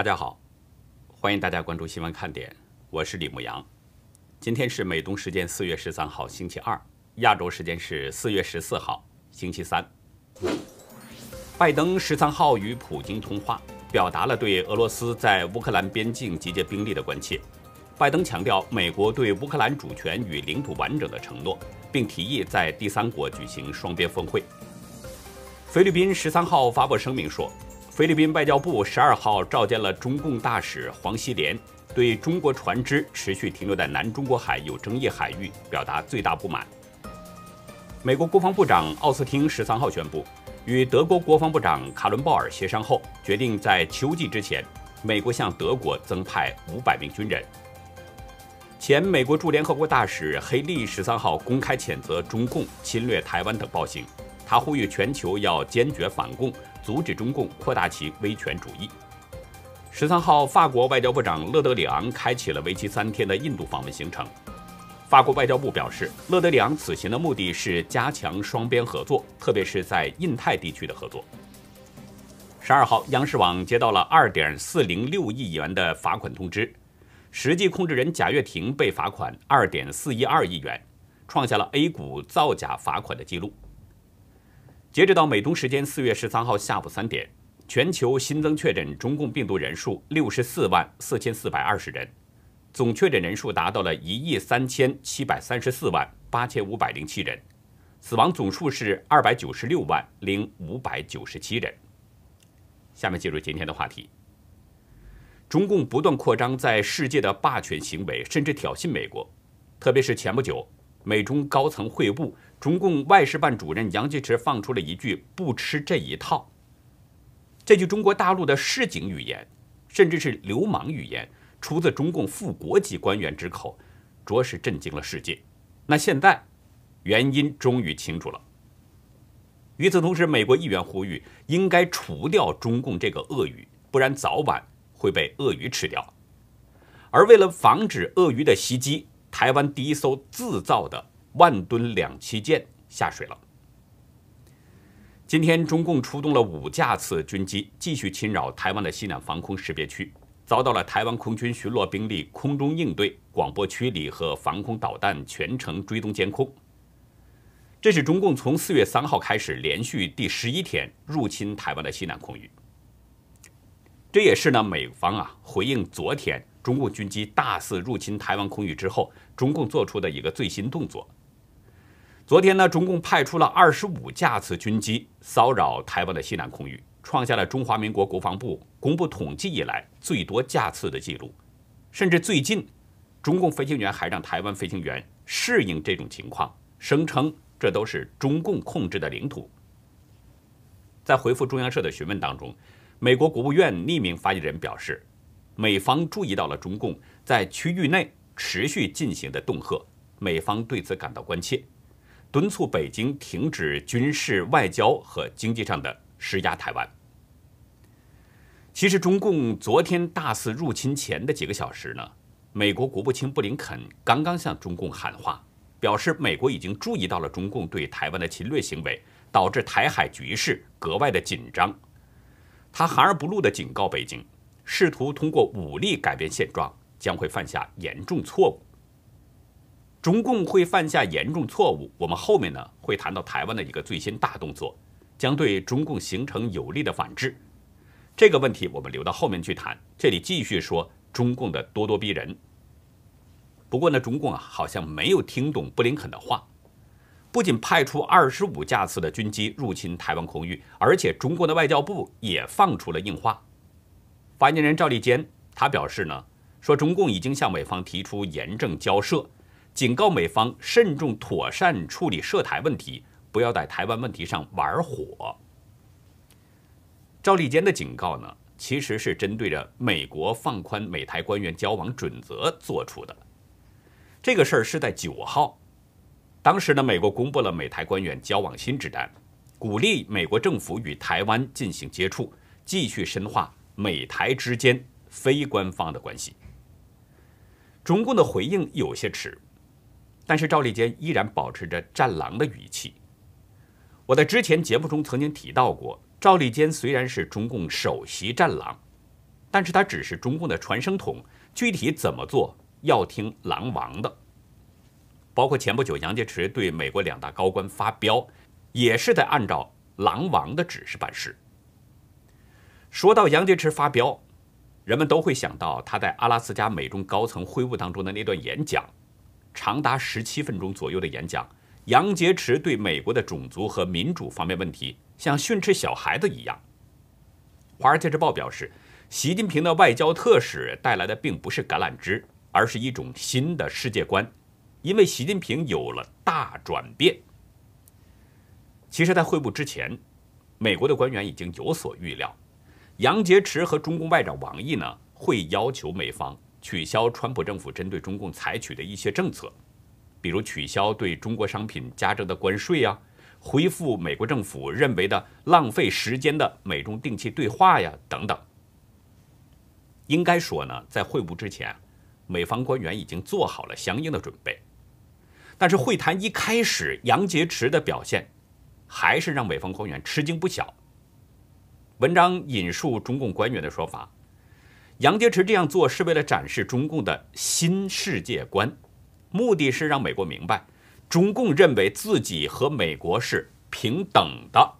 大家好，欢迎大家关注新闻看点，我是李牧阳。今天是美东时间四月十三号星期二，亚洲时间是四月十四号星期三。拜登十三号与普京通话，表达了对俄罗斯在乌克兰边境集结兵力的关切。拜登强调美国对乌克兰主权与领土完整的承诺，并提议在第三国举行双边峰会。菲律宾十三号发布声明说。菲律宾外交部十二号召见了中共大使黄锡连，对中国船只持续停留在南中国海有争议海域表达最大不满。美国国防部长奥斯汀十三号宣布，与德国国防部长卡伦鲍尔协商后，决定在秋季之前，美国向德国增派五百名军人。前美国驻联合国大使黑利十三号公开谴责中共侵略台湾等暴行，他呼吁全球要坚决反共。阻止中共扩大其威权主义。十三号，法国外交部长勒德里昂开启了为期三天的印度访问行程。法国外交部表示，勒德里昂此行的目的是加强双边合作，特别是在印太地区的合作。十二号，央视网接到了二点四零六亿元的罚款通知，实际控制人贾跃亭被罚款二点四一二亿元，创下了 A 股造假罚款的记录。截止到美东时间四月十三号下午三点，全球新增确诊中共病毒人数六十四万四千四百二十人，总确诊人数达到了一亿三千七百三十四万八千五百零七人，死亡总数是二百九十六万零五百九十七人。下面进入今天的话题。中共不断扩张在世界的霸权行为，甚至挑衅美国，特别是前不久美中高层会晤。中共外事办主任杨洁篪放出了一句“不吃这一套”，这句中国大陆的市井语言，甚至是流氓语言，出自中共副国级官员之口，着实震惊了世界。那现在，原因终于清楚了。与此同时，美国议员呼吁应该除掉中共这个鳄鱼，不然早晚会被鳄鱼吃掉。而为了防止鳄鱼的袭击，台湾第一艘自造的。万吨两栖舰下水了。今天，中共出动了五架次军机，继续侵扰台湾的西南防空识别区，遭到了台湾空军巡逻兵力空中应对、广播驱离和防空导弹全程追踪监控。这是中共从四月三号开始连续第十一天入侵台湾的西南空域。这也是呢，美方啊回应昨天中共军机大肆入侵台湾空域之后，中共做出的一个最新动作。昨天呢，中共派出了二十五架次军机骚扰台湾的西南空域，创下了中华民国国防部公布统计以来最多架次的记录。甚至最近，中共飞行员还让台湾飞行员适应这种情况，声称这都是中共控制的领土。在回复中央社的询问当中，美国国务院匿名发言人表示，美方注意到了中共在区域内持续进行的恫吓，美方对此感到关切。敦促北京停止军事、外交和经济上的施压台湾。其实，中共昨天大肆入侵前的几个小时呢，美国国务卿布林肯刚刚向中共喊话，表示美国已经注意到了中共对台湾的侵略行为，导致台海局势格外的紧张。他含而不露地警告北京，试图通过武力改变现状，将会犯下严重错误。中共会犯下严重错误，我们后面呢会谈到台湾的一个最新大动作，将对中共形成有力的反制。这个问题我们留到后面去谈。这里继续说中共的咄咄逼人。不过呢，中共啊好像没有听懂布林肯的话，不仅派出二十五架次的军机入侵台湾空域，而且中国的外交部也放出了硬话。发言人赵立坚他表示呢，说中共已经向美方提出严正交涉。警告美方慎重妥善处理涉台问题，不要在台湾问题上玩火。赵立坚的警告呢，其实是针对着美国放宽美台官员交往准则做出的。这个事儿是在九号，当时呢，美国公布了美台官员交往新指南，鼓励美国政府与台湾进行接触，继续深化美台之间非官方的关系。中共的回应有些迟。但是赵立坚依然保持着战狼的语气。我在之前节目中曾经提到过，赵立坚虽然是中共首席战狼，但是他只是中共的传声筒，具体怎么做要听狼王的。包括前不久杨洁篪对美国两大高官发飙，也是在按照狼王的指示办事。说到杨洁篪发飙，人们都会想到他在阿拉斯加美中高层会晤当中的那段演讲，长达十七分钟左右的演讲。杨洁篪对美国的种族和民主方面问题，像训斥小孩子一样。《华尔街日报》表示，习近平的外交特使带来的并不是橄榄枝，而是一种新的世界观，因为习近平有了大转变。其实，在会晤之前，美国的官员已经有所预料，杨洁篪和中共外长王毅呢会要求美方取消川普政府针对中共采取的一些政策，比如取消对中国商品加征的关税呀。恢复美国政府认为的浪费时间的美中定期对话呀，等等。应该说呢，在会晤之前，美方官员已经做好了相应的准备。但是会谈一开始，杨洁篪的表现还是让美方官员吃惊不小。文章引述中共官员的说法，杨洁篪这样做是为了展示中共的新世界观，目的是让美国明白。中共认为自己和美国是平等的，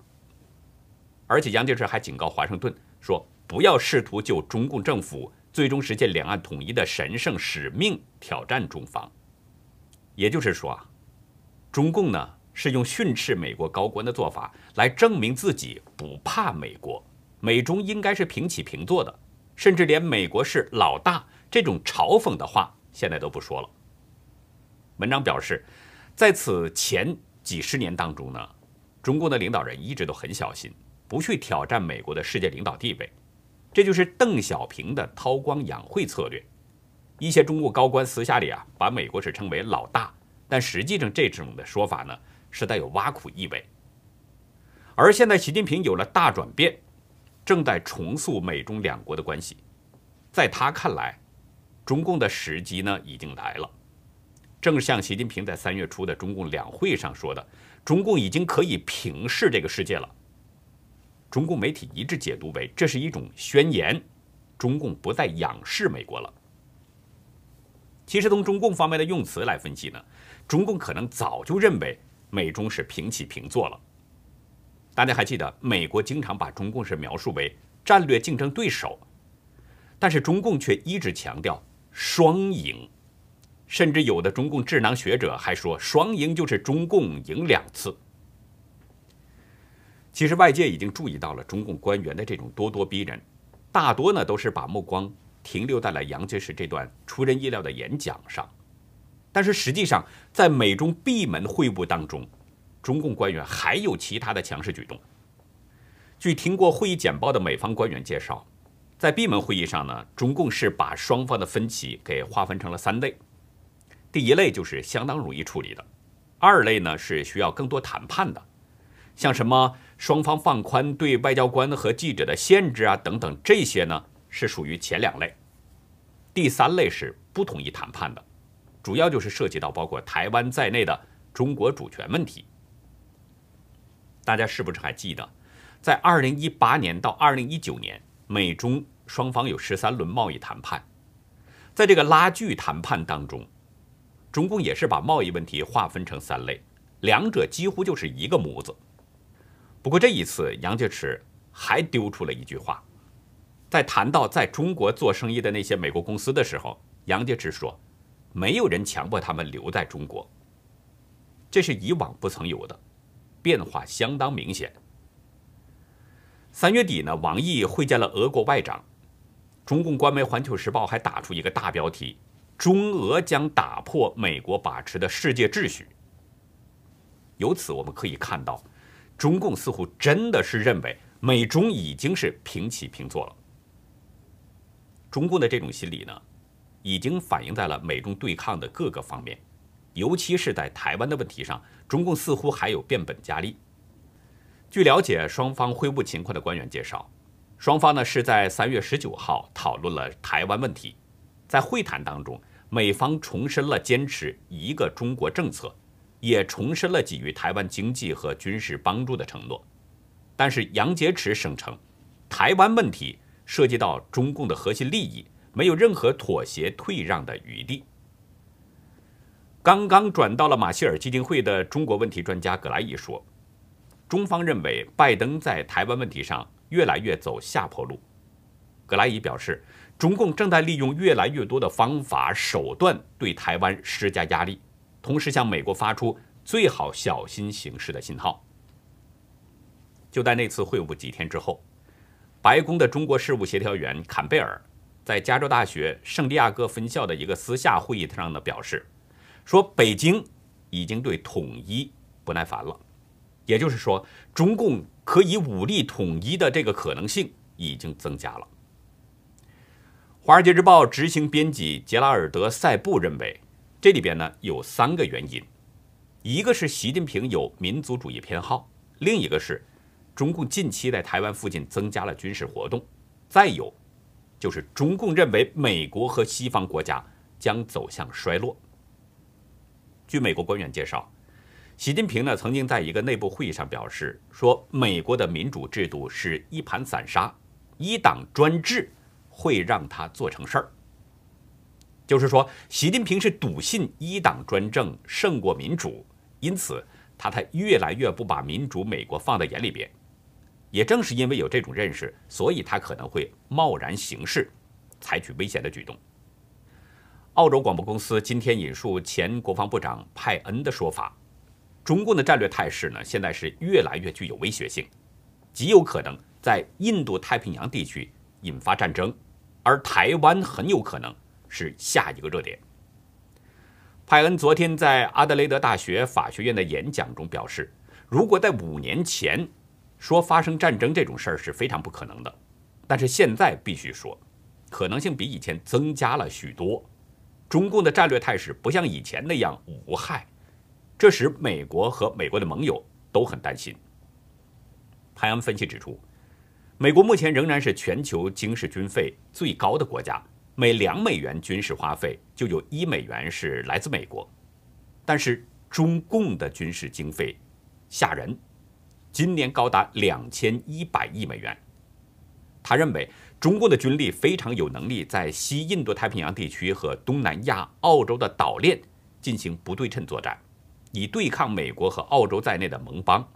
而且杨洁篪还警告华盛顿说：“不要试图就中共政府最终实现两岸统一的神圣使命挑战中方。”也就是说啊，中共呢是用训斥美国高官的做法来证明自己不怕美国，美中应该是平起平坐的，甚至连美国是老大这种嘲讽的话现在都不说了。文章表示。在此前几十年当中呢，中共的领导人一直都很小心，不去挑战美国的世界领导地位，这就是邓小平的韬光养晦策略。一些中国高官私下里啊，把美国是称为老大，但实际上这种的说法呢，是带有挖苦意味。而现在习近平有了大转变，正在重塑美中两国的关系，在他看来，中共的时机呢已经来了。正像习近平在三月初的中共两会上说的，中共已经可以平视这个世界了。中共媒体一致解读为这是一种宣言，中共不再仰视美国了。其实从中共方面的用词来分析呢，中共可能早就认为美中是平起平坐了。大家还记得，美国经常把中共是描述为战略竞争对手，但是中共却一直强调双赢。甚至有的中共智囊学者还说，双赢就是中共赢两次。其实外界已经注意到了中共官员的这种咄咄逼人，大多呢都是把目光停留在了杨洁篪这段出人意料的演讲上。但是实际上，在美中闭门会晤当中，中共官员还有其他的强势举动。据听过会议简报的美方官员介绍，在闭门会议上呢，中共是把双方的分歧给划分成了三类。第一类就是相当容易处理的，二类呢是需要更多谈判的，像什么双方放宽对外交官和记者的限制啊等等，这些呢是属于前两类。第三类是不同意谈判的，主要就是涉及到包括台湾在内的中国主权问题。大家是不是还记得，在二零一八年到二零一九年，美中双方有十三轮贸易谈判，在这个拉锯谈判当中。中共也是把贸易问题划分成三类，两者几乎就是一个模子。不过这一次，杨洁篪还丢出了一句话，在谈到在中国做生意的那些美国公司的时候，杨洁篪说：“没有人强迫他们留在中国。”这是以往不曾有的变化，相当明显。三月底呢，王毅会见了俄国外长，中共官媒《环球时报》还打出一个大标题。中俄将打破美国把持的世界秩序。由此我们可以看到，中共似乎真的是认为美中已经是平起平坐了。中共的这种心理呢，已经反映在了美中对抗的各个方面，尤其是在台湾的问题上，中共似乎还有变本加厉。据了解，双方会晤情况的官员介绍，双方呢是在三月十九号讨论了台湾问题，在会谈当中。美方重申了坚持一个中国政策，也重申了给予台湾经济和军事帮助的承诺。但是杨洁篪声称，台湾问题涉及到中共的核心利益，没有任何妥协退让的余地。刚刚转到了马歇尔基金会的中国问题专家葛莱伊说：“中方认为拜登在台湾问题上越来越走下坡路。”葛莱伊表示，中共正在利用越来越多的方法手段对台湾施加压力，同时向美国发出最好小心行事的信号。就在那次会晤几天之后，白宫的中国事务协调员坎贝尔在加州大学圣地亚哥分校的一个私下会议上呢表示。说北京已经对统一不耐烦了，也就是说，中共可以武力统一的这个可能性已经增加了。《华尔街日报》执行编辑杰拉尔德·塞布认为，这里边呢有三个原因：一个是习近平有民族主义偏好，另一个是中共近期在台湾附近增加了军事活动，再有就是中共认为美国和西方国家将走向衰落。据美国官员介绍，习近平呢曾经在一个内部会议上表示说，美国的民主制度是一盘散沙，一党专制会让他做成事儿。就是说，习近平是笃信一党专政胜过民主，因此他才越来越不把民主美国放在眼里边。也正是因为有这种认识，所以他可能会贸然行事，采取危险的举动。澳洲广播公司今天引述前国防部长派恩的说法，中共的战略态势呢，现在是越来越具有威胁性，极有可能在印度太平洋地区引发战争，而台湾很有可能是下一个热点。派恩昨天在阿德雷德大学法学院的演讲中表示，如果在五年前说发生战争这种事儿是非常不可能的，但是现在必须说，可能性比以前增加了许多。中共的战略态势不像以前那样无害，这使美国和美国的盟友都很担心。潘恩分析指出，美国目前仍然是全球军事军费最高的国家，每两美元军事花费就有一美元是来自美国。但是中共的军事经费吓人，今年高达两千一百亿美元。他认为。中共的军力非常有能力在西印度太平洋地区和东南亚、澳洲的岛链进行不对称作战，以对抗美国和澳洲在内的盟邦。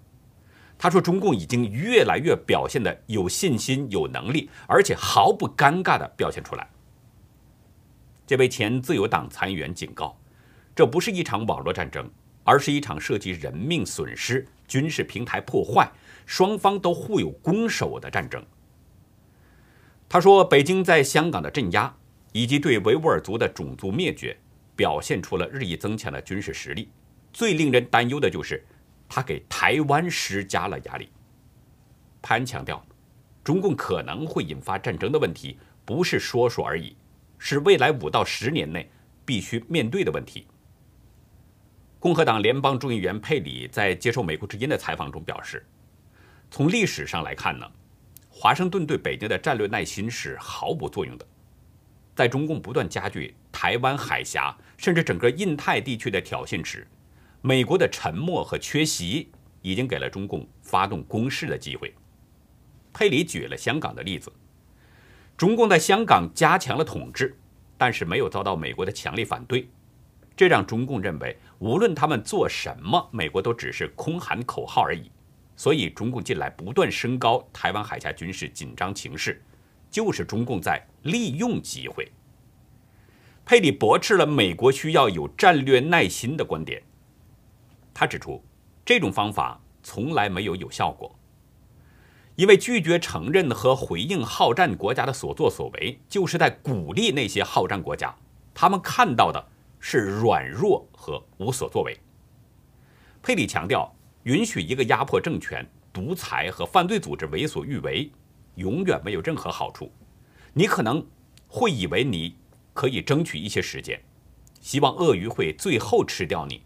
他说，中共已经越来越表现的有信心、有能力，而且毫不尴尬的表现出来。这位前自由党参议员警告，这不是一场网络战争，而是一场涉及人命损失、军事平台破坏、双方都互有攻守的战争。他说：“北京在香港的镇压，以及对维吾尔族的种族灭绝，表现出了日益增强的军事实力。最令人担忧的就是，他给台湾施加了压力。”潘强调，中共可能会引发战争的问题，不是说说而已，是未来五到十年内必须面对的问题。共和党联邦众议员佩里在接受美国之音的采访中表示：“从历史上来看呢。”华盛顿对北京的战略耐心是毫无作用的，在中共不断加剧台湾海峡甚至整个印太地区的挑衅时，美国的沉默和缺席已经给了中共发动攻势的机会。佩里举了香港的例子，中共在香港加强了统治，但是没有遭到美国的强烈反对，这让中共认为无论他们做什么，美国都只是空喊口号而已。所以，中共近来不断升高台湾海峡军事紧张情势，就是中共在利用机会。佩里驳斥了美国需要有战略耐心的观点。他指出，这种方法从来没有有效果，因为拒绝承认和回应好战国家的所作所为，就是在鼓励那些好战国家。他们看到的是软弱和无所作为。佩里强调。允许一个压迫政权、独裁和犯罪组织为所欲为，永远没有任何好处。你可能会以为你可以争取一些时间，希望鳄鱼会最后吃掉你。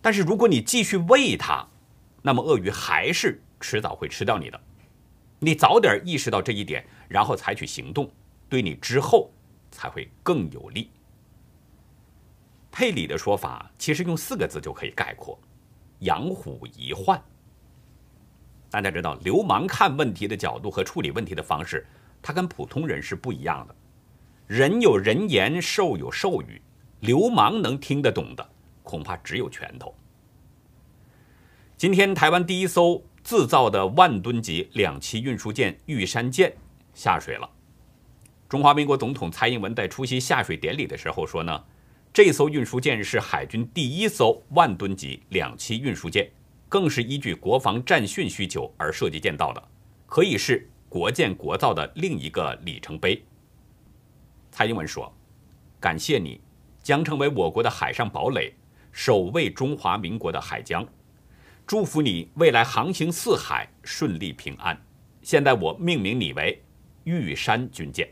但是如果你继续喂它，那么鳄鱼还是迟早会吃掉你的。你早点意识到这一点，然后采取行动，对你之后才会更有利。佩里的说法其实用四个字就可以概括。养虎遗患。大家知道，流氓看问题的角度和处理问题的方式，他跟普通人是不一样的。人有人言，兽有兽语，流氓能听得懂的，恐怕只有拳头。今天，台湾第一艘自造的万吨级两栖运输舰玉山舰下水了。中华民国总统蔡英文在出席下水典礼的时候说呢，这艘运输舰是海军第一艘万吨级两栖运输舰，更是依据国防战训需求而设计建造的，可以是国建国造的另一个里程碑。蔡英文说：“感谢你，将成为我国的海上堡垒，守卫中华民国的海疆。祝福你未来航行四海顺利平安。现在我命名你为玉山军舰。”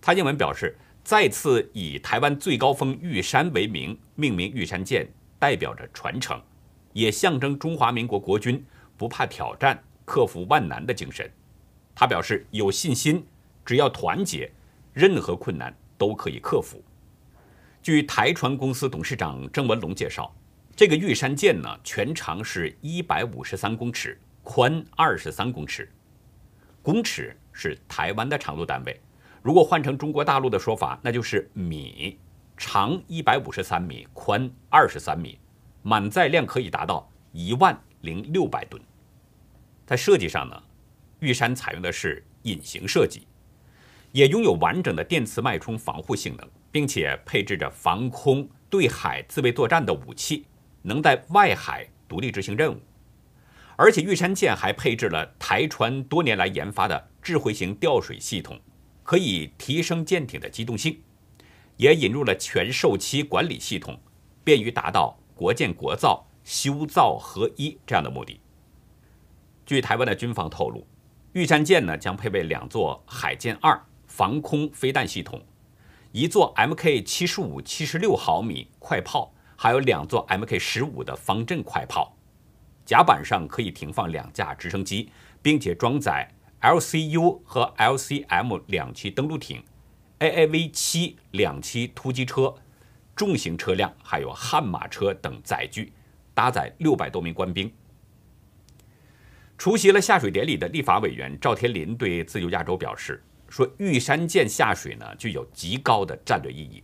蔡英文表示，再次以台湾最高峰玉山为名命名玉山舰，代表着传承，也象征中华民国国军不怕挑战、克服万难的精神。他表示有信心，只要团结，任何困难都可以克服。据台船公司董事长郑文龙介绍，这个玉山舰呢，全长是一百五十三公尺，宽二十三公尺，公尺是台湾的长度单位。如果换成中国大陆的说法，那就是米，长一百五十三米，宽二十三米，满载量可以达到一万零六百吨。在设计上呢，玉山采用的是隐形设计，也拥有完整的电磁脉冲防护性能，并且配置着防空、对海自卫作战的武器，能在外海独立执行任务。而且玉山舰还配置了台船多年来研发的智慧型吊水系统。可以提升舰艇的机动性，也引入了全售期管理系统，便于达到国建国造、修造合一这样的目的。据台湾的军方透露，玉山舰呢将配备两座海剑二防空飞弹系统，一座 Mk 七十五七十六毫米快炮，还有两座 Mk 十五的方阵快炮。甲板上可以停放两架直升机，并且装载。LCU 和 LCM 两栖登陆艇，AAV 七两栖突击车，重型车辆还有悍马车等载具，搭载六百多名官兵。出席了下水典礼的立法委员赵天麟对自由亚洲表示说：“玉山舰下水呢，具有极高的战略意义，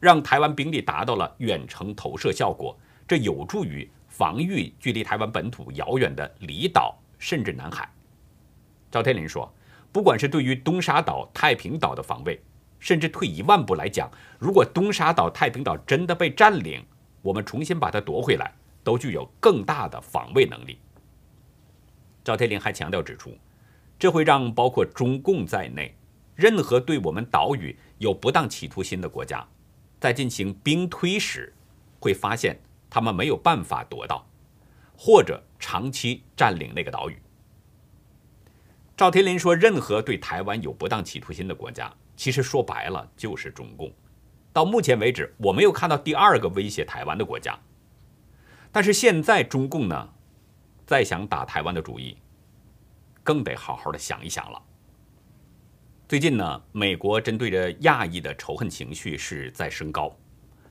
让台湾兵力达到了远程投射效果，这有助于防御距离台湾本土遥远的离岛甚至南海。”赵天林说：“不管是对于东沙岛、太平岛的防卫，甚至退一万步来讲，如果东沙岛、太平岛真的被占领，我们重新把它夺回来，都具有更大的防卫能力。”赵天林还强调指出，这会让包括中共在内，任何对我们岛屿有不当企图心的国家，在进行兵推时，会发现他们没有办法夺到，或者长期占领那个岛屿。赵天林说：“任何对台湾有不当企图心的国家，其实说白了就是中共。到目前为止，我没有看到第二个威胁台湾的国家。但是现在中共呢，再想打台湾的主意，更得好好的想一想了。最近呢，美国针对着亚裔的仇恨情绪是在升高，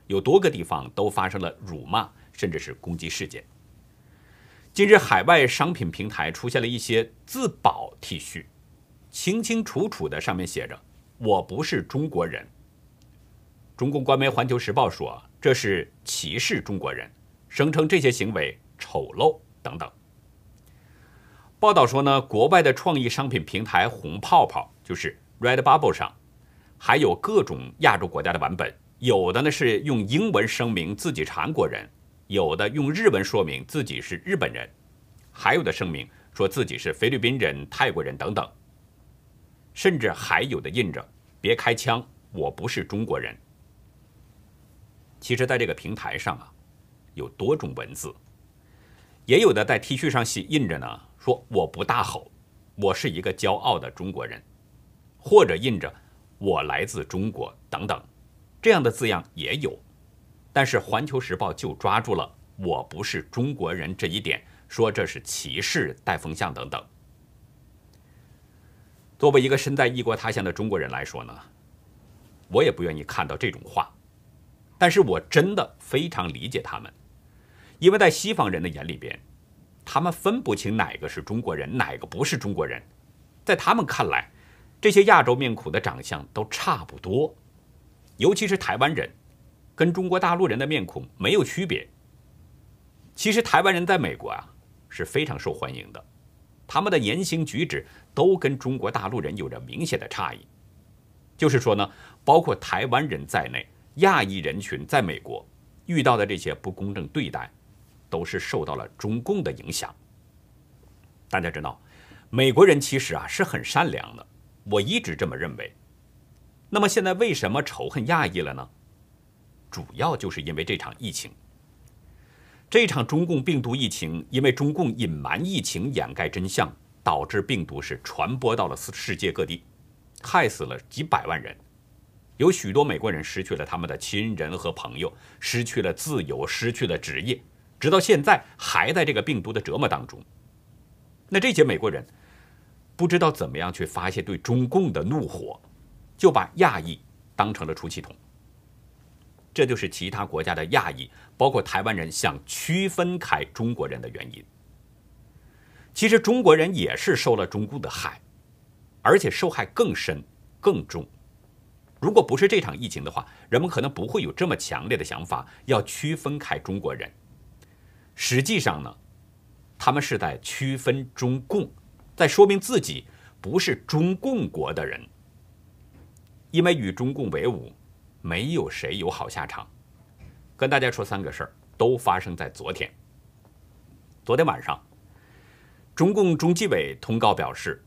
有多个地方都发生了辱骂甚至是攻击事件。”近日，海外商品平台出现了一些自保 T 恤，清清楚楚的上面写着“我不是中国人”。中共官媒《环球时报》说这是歧视中国人，声称这些行为丑陋等等。报道说呢，国外的创意商品平台“红泡泡”就是 Redbubble 上，还有各种亚洲国家的版本，有的呢是用英文声明自己是韩国人。有的用日文说明自己是日本人，还有的声明说自己是菲律宾人、泰国人等等，甚至还有的印着“别开枪，我不是中国人”。其实，在这个平台上啊，有多种文字，也有的在 T 恤上写印着呢，说“我不大吼，我是一个骄傲的中国人”，或者印着“我来自中国”等等，这样的字样也有。但是《环球时报》就抓住了“我不是中国人”这一点，说这是歧视、带风向等等。作为一个身在异国他乡的中国人来说呢，我也不愿意看到这种话。但是我真的非常理解他们，因为在西方人的眼里边，他们分不清哪个是中国人，哪个不是中国人。在他们看来，这些亚洲面孔的长相都差不多，尤其是台湾人，跟中国大陆人的面孔没有区别。其实台湾人在美国啊是非常受欢迎的，他们的言行举止都跟中国大陆人有着明显的差异。就是说呢，包括台湾人在内，亚裔人群在美国遇到的这些不公正对待，都是受到了中共的影响。大家知道，美国人其实啊是很善良的，我一直这么认为。那么现在为什么仇恨亚裔了呢？主要就是因为这场疫情。这场中共病毒疫情，因为中共隐瞒疫情、掩盖真相，导致病毒是传播到了世世界各地，害死了几百万人，有许多美国人失去了他们的亲人和朋友，失去了自由，失去了职业，直到现在还在这个病毒的折磨当中。那这些美国人不知道怎么样去发泄对中共的怒火，就把亚裔当成了出气筒。这就是其他国家的亚裔，包括台湾人想区分开中国人的原因。其实中国人也是受了中共的害，而且受害更深更重。如果不是这场疫情的话，人们可能不会有这么强烈的想法要区分开中国人。实际上呢，他们是在区分中共，在说明自己不是中共国的人，因为与中共为伍。没有谁有好下场。跟大家说三个事儿，都发生在昨天。昨天晚上，中共中纪委通告表示，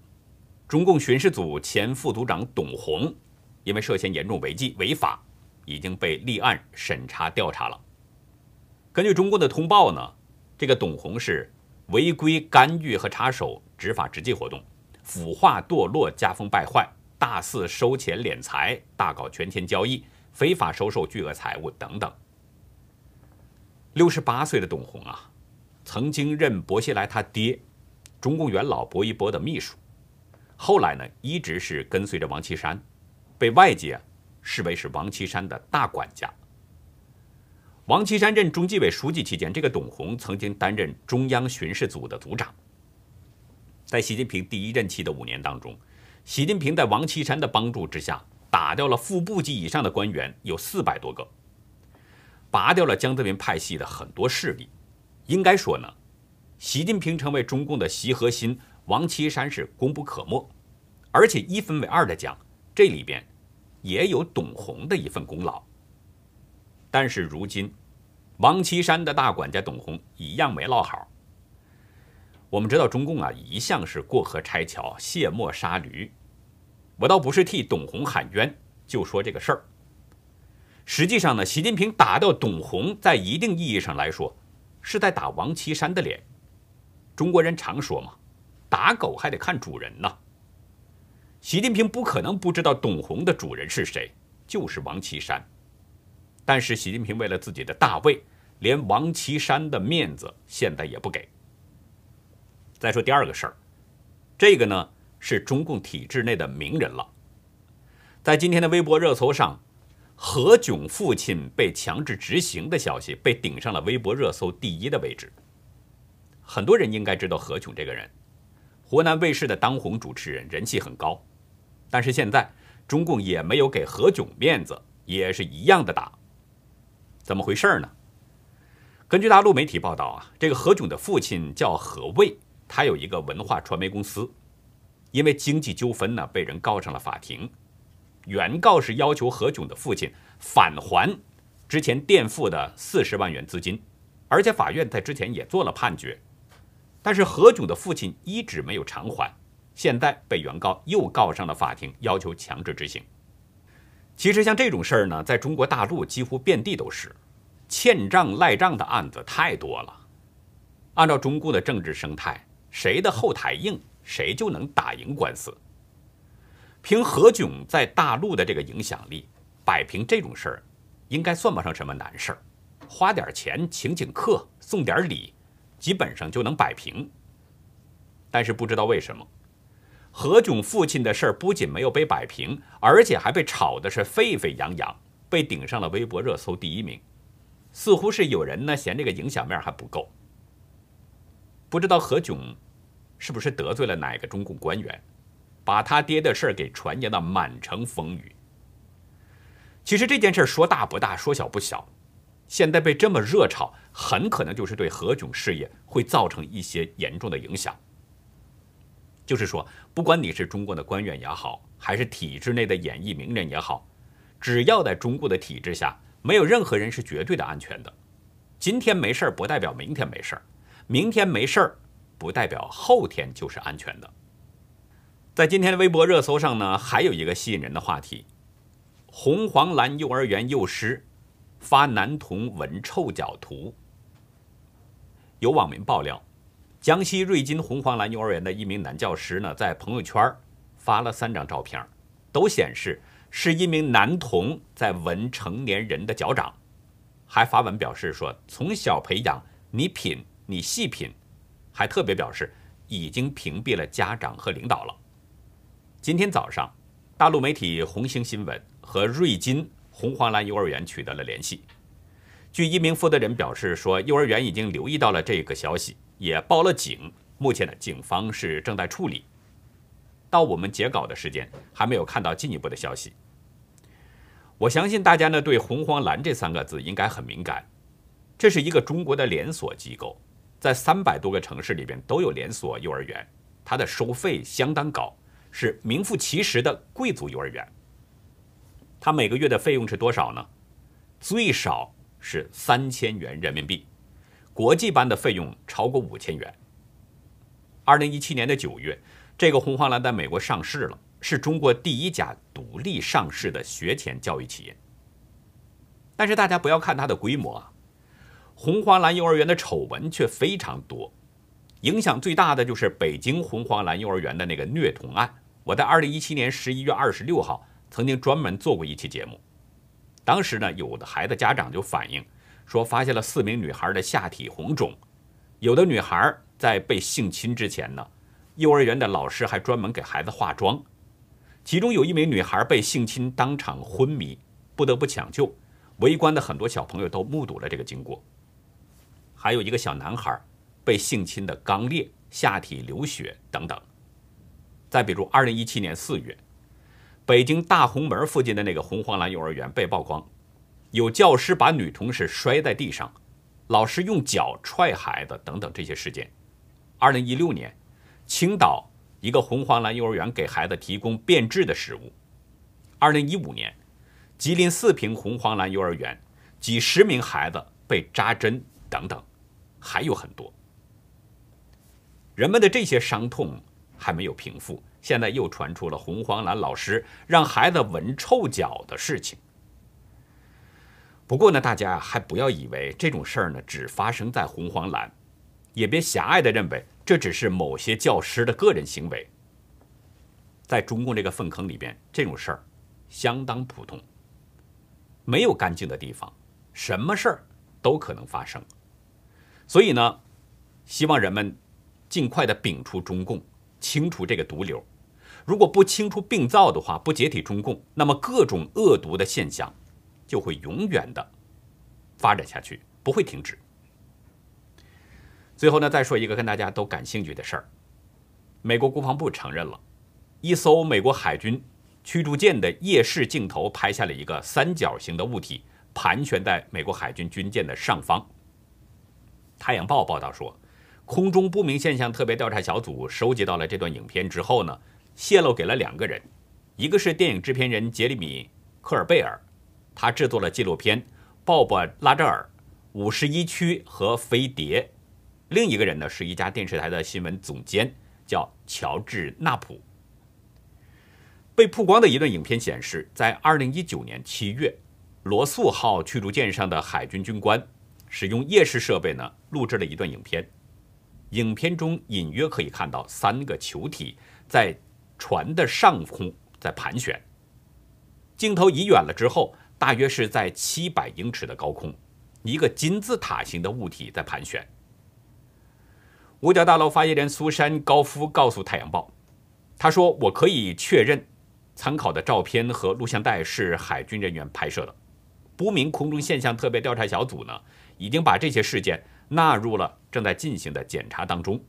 中共巡视组前副组长董洪因为涉嫌严重违纪违法，已经被立案审查调查了。根据中共的通报呢，这个董洪是违规干预和插手执法执纪活动，腐化堕落、家风败坏、大肆收钱敛财、大搞权钱交易。非法收受巨额财物等等。六十八岁的董洪啊，曾经任薄熙来他爹中共元老薄一波的秘书，后来呢一直是跟随着王岐山，被外界视为是王岐山的大管家。王岐山任中纪委书记期间，这个董洪曾经担任中央巡视组的组长。在习近平第一任期的五年当中，习近平在王岐山的帮助之下。打掉了副部级以上的官员有四百多个，拔掉了江泽民派系的很多势力。应该说呢，习近平成为中共的习核心，王岐山是功不可没。而且一分为二的讲，这里边也有董洪的一份功劳。但是如今，王岐山的大管家董洪一样没落好。我们知道中共啊，一向是过河拆桥、卸磨杀驴。我倒不是替董洪喊冤，就说这个事儿。实际上呢，习近平打掉董洪，在一定意义上来说，是在打王岐山的脸。中国人常说嘛，打狗还得看主人呢。习近平不可能不知道董洪的主人是谁，就是王岐山。但是习近平为了自己的大位，连王岐山的面子现在也不给。再说第二个事儿，这个呢。是中共体制内的名人了。在今天的微博热搜上，何炅父亲被强制执行的消息被顶上了微博热搜第一的位置。很多人应该知道何炅这个人，湖南卫视的当红主持人，人气很高。但是现在中共也没有给何炅面子，也是一样的打。怎么回事呢？根据大陆媒体报道啊，这个何炅的父亲叫何卫，他有一个文化传媒公司。因为经济纠纷呢，被人告上了法庭。原告是要求何炅的父亲返还之前垫付的四十万元资金，而且法院在之前也做了判决，但是何炅的父亲一直没有偿还，现在被原告又告上了法庭，要求强制执行。其实像这种事儿呢，在中国大陆几乎遍地都是，欠账赖账的案子太多了。按照中共的政治生态，谁的后台硬？谁就能打赢官司？凭何炅在大陆的这个影响力，摆平这种事儿，应该算不上什么难事儿。花点钱请请客，送点礼，基本上就能摆平。但是不知道为什么，何炅父亲的事儿不仅没有被摆平，而且还被炒的是沸沸扬扬，被顶上了微博热搜第一名。似乎是有人呢嫌这个影响面还不够。不知道何炅。是不是得罪了哪个中共官员？把他爹的事儿给传扬的满城风雨。其实这件事说大不大，说小不小，现在被这么热炒，很可能就是对何炅事业会造成一些严重的影响。就是说，不管你是中国的官员也好，还是体制内的演艺名人也好，只要在中国的体制下，没有任何人是绝对的安全的。今天没事儿不代表明天没事儿，明天没事儿不代表后天就是安全的。在今天的微博热搜上呢，还有一个吸引人的话题：红黄蓝幼儿园幼师发男童闻臭脚图。有网民爆料，江西瑞金红黄蓝幼儿园的一名男教师呢，在朋友圈发了三张照片，都显示是一名男童在闻成年人的脚掌。还发文表示说，从小培养你品，你细品，还特别表示已经屏蔽了家长和领导了。今天早上，大陆媒体红星新闻和瑞金红黄蓝幼儿园取得了联系。据一名负责人表示说，幼儿园已经留意到了这个消息，也报了警。目前呢，警方是正在处理。到我们截稿的时间，还没有看到进一步的消息。我相信大家呢对“红黄蓝”这三个字应该很敏感，这是一个中国的连锁机构，在三百多个城市里边都有连锁幼儿园，它的收费相当高，是名副其实的贵族幼儿园。它每个月的费用是多少呢？最少是三千元人民币，国际班的费用超过五千元。二零一七年的九月，这个“红黄蓝”在美国上市了。是中国第一家独立上市的学前教育企业，但是大家不要看它的规模啊，红黄蓝幼儿园的丑闻却非常多，影响最大的就是北京红黄蓝幼儿园的那个虐童案。我在二零一七年十一月二十六号曾经专门做过一期节目，当时呢，有的孩子家长就反映说，发现了四名女孩的下体红肿，有的女孩在被性侵之前呢，幼儿园的老师还专门给孩子化妆。其中有一名女孩被性侵，当场昏迷，不得不抢救。围观的很多小朋友都目睹了这个经过。还有一个小男孩被性侵的肛裂、下体流血等等。再比如，二零一七年四月，北京大红门附近的那个红黄蓝幼儿园被曝光，有教师把女同事摔在地上，老师用脚踹孩子等等这些事件。二零一六年，青岛。一个红黄蓝幼儿园给孩子提供变质的食物。二零一五年，吉林四平红黄蓝幼儿园几十名孩子被扎针等等，还有很多。人们的这些伤痛还没有平复，现在又传出了红黄蓝老师让孩子闻臭脚的事情。不过呢，大家还不要以为这种事儿呢只发生在红黄蓝，也别狭隘的认为。这只是某些教师的个人行为，在中共这个粪坑里边，这种事儿相当普通。没有干净的地方，什么事儿都可能发生。所以呢，希望人们尽快的摒除中共，清除这个毒瘤。如果不清除病灶的话，不解体中共，那么各种恶毒的现象就会永远的发展下去，不会停止。最后呢，再说一个跟大家都感兴趣的事儿。美国国防部承认了，一艘美国海军驱逐舰的夜视镜头拍下了一个三角形的物体盘旋在美国海军军舰的上方。太阳报报道说，空中不明现象特别调查小组收集到了这段影片之后呢，泄露给了两个人，一个是电影制片人杰里米·科尔贝尔，他制作了纪录片《鲍勃·拉扎尔五十一区和飞碟》。另一个人呢，是一家电视台的新闻总监，叫乔治·纳普。被曝光的一段影片显示，在2019年7月，罗素号驱逐舰上的海军军官使用夜视设备呢，录制了一段影片。影片中隐约可以看到三个球体在船的上空在盘旋。镜头移远了之后，大约是在700英尺的高空，一个金字塔形的物体在盘旋。五角大楼发言人苏珊·高夫告诉《太阳报》，他说：“我可以确认，参考的照片和录像带是海军人员拍摄的。不明空中现象特别调查小组呢，已经把这些事件纳入了正在进行的检查当中。”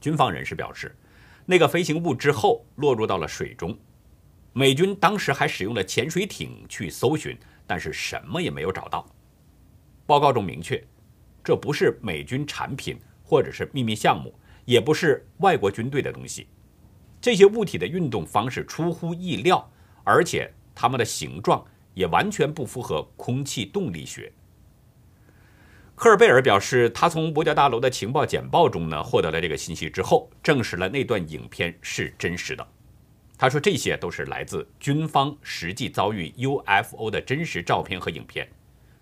军方人士表示，那个飞行物之后落入到了水中。美军当时还使用了潜水艇去搜寻，但是什么也没有找到。报告中明确，这不是美军产品或者是秘密项目，也不是外国军队的东西。这些物体的运动方式出乎意料，而且它们的形状也完全不符合空气动力学。科尔贝尔表示，他从五角大楼的情报简报中呢获得了这个信息之后，证实了那段影片是真实的。他说，这些都是来自军方实际遭遇 UFO 的真实照片和影片。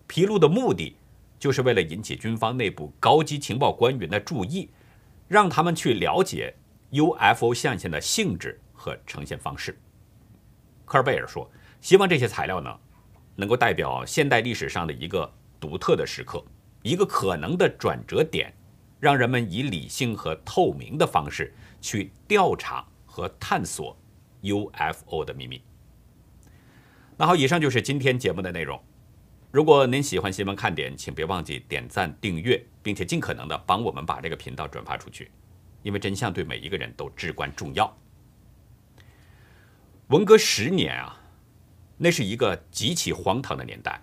披露的目的就是为了引起军方内部高级情报官员的注意，让他们去了解 UFO 象限的性质和呈现方式。科尔贝尔说，希望这些材料呢，能够代表现代历史上的一个独特的时刻，一个可能的转折点，让人们以理性和透明的方式去调查和探索。UFO 的秘密。那好，以上就是今天节目的内容。如果您喜欢新闻看点，请别忘记点赞、订阅，并且尽可能的帮我们把这个频道转发出去，因为真相对每一个人都至关重要。文革十年啊，那是一个极其荒唐的年代，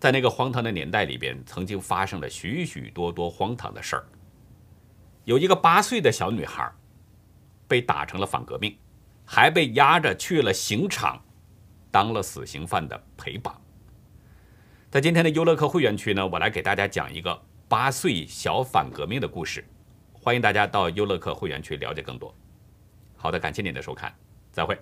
在那个荒唐的年代里边，曾经发生了许许多多荒唐的事儿。有一个八岁的小女孩被打成了反革命。还被押着去了刑场，当了死刑犯的陪绑。在今天的优乐客会员区呢，我来给大家讲一个八岁小反革命的故事。欢迎大家到优乐客会员区了解更多。好的，感谢您的收看，再会。